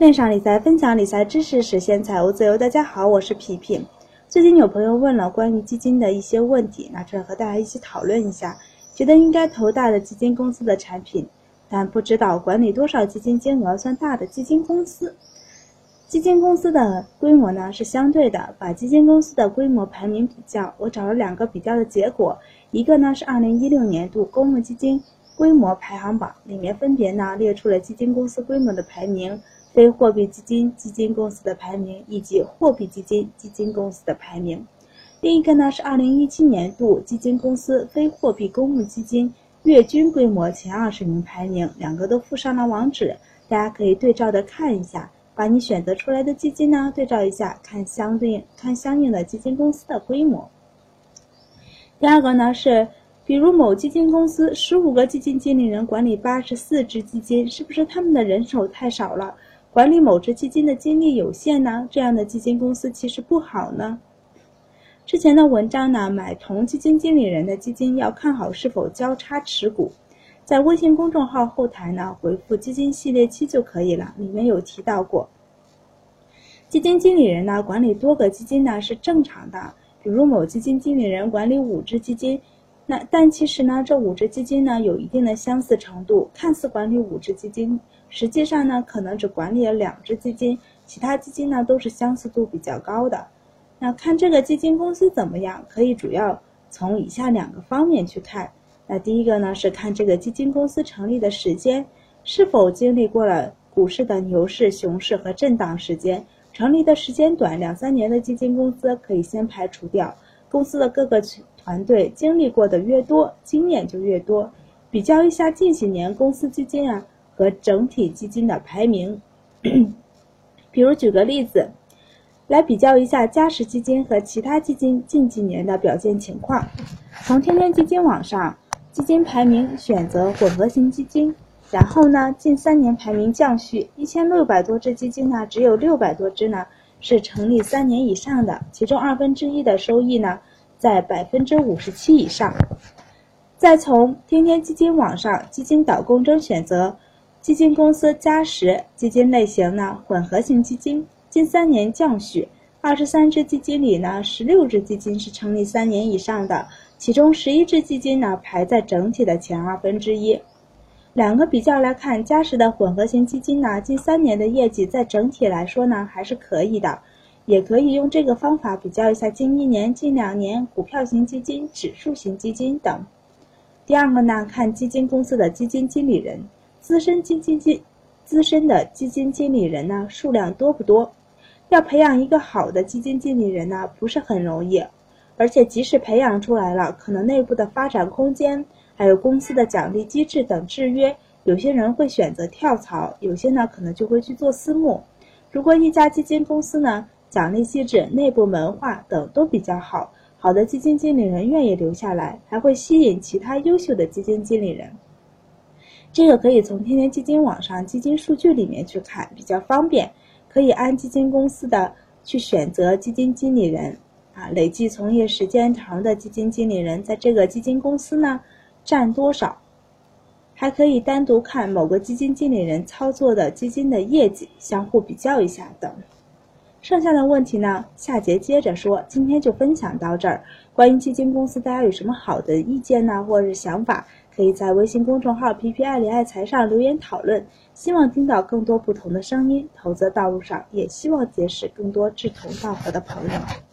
链上理财，分享理财知识，实现财务自由。大家好，我是皮皮。最近有朋友问了关于基金的一些问题，拿出来和大家一起讨论一下。觉得应该投大的基金公司的产品，但不知道管理多少基金金额算大的基金公司。基金公司的规模呢是相对的，把基金公司的规模排名比较，我找了两个比较的结果，一个呢是二零一六年度公募基金规模排行榜，里面分别呢列出了基金公司规模的排名。非货币基金基金公司的排名以及货币基金基金公司的排名。另一个呢是二零一七年度基金公司非货币公募基金月均规模前二十名排名，两个都附上了网址，大家可以对照的看一下，把你选择出来的基金呢对照一下，看相对应看相应的基金公司的规模。第二个呢是，比如某基金公司十五个基金经理人管理八十四只基金，是不是他们的人手太少了？管理某只基金的精力有限呢，这样的基金公司其实不好呢。之前的文章呢，买同基金经理人的基金要看好是否交叉持股，在微信公众号后台呢回复“基金系列七”就可以了，里面有提到过。基金经理人呢管理多个基金呢是正常的，比如某基金经理人管理五只基金，那但其实呢这五只基金呢有一定的相似程度，看似管理五只基金。实际上呢，可能只管理了两只基金，其他基金呢都是相似度比较高的。那看这个基金公司怎么样，可以主要从以下两个方面去看。那第一个呢是看这个基金公司成立的时间是否经历过了股市的牛市、熊市和震荡时间。成立的时间短，两三年的基金公司可以先排除掉。公司的各个团队经历过的越多，经验就越多。比较一下近几年公司基金啊。和整体基金的排名，比如举个例子，来比较一下嘉实基金和其他基金近几年的表现情况。从天天基金网上基金排名选择混合型基金，然后呢，近三年排名降序，一千六百多只基金呢，只有六百多只呢是成立三年以上的，其中二分之一的收益呢在百分之五十七以上。再从天天基金网上基金导购中选择。基金公司嘉实基金类型呢，混合型基金近三年降序，二十三只基金里呢，十六只基金是成立三年以上的，其中十一只基金呢排在整体的前二分之一。两个比较来看，嘉实的混合型基金呢，近三年的业绩在整体来说呢还是可以的，也可以用这个方法比较一下近一年、近两年股票型基金、指数型基金等。第二个呢，看基金公司的基金经理人。资深基金经资深的基金经理人呢，数量多不多？要培养一个好的基金经理人呢，不是很容易。而且即使培养出来了，可能内部的发展空间，还有公司的奖励机制等制约，有些人会选择跳槽，有些呢可能就会去做私募。如果一家基金公司呢，奖励机制、内部文化等都比较好，好的基金经理人愿意留下来，还会吸引其他优秀的基金经理人。这个可以从天天基金网上基金数据里面去看，比较方便。可以按基金公司的去选择基金经理人，啊，累计从业时间长的基金经理人在这个基金公司呢占多少？还可以单独看某个基金经理人操作的基金的业绩，相互比较一下等。剩下的问题呢，下节接着说。今天就分享到这儿。关于基金公司，大家有什么好的意见呢，或者是想法？可以在微信公众号“皮皮爱理爱财”上留言讨论，希望听到更多不同的声音。投资道路上，也希望结识更多志同道合的朋友。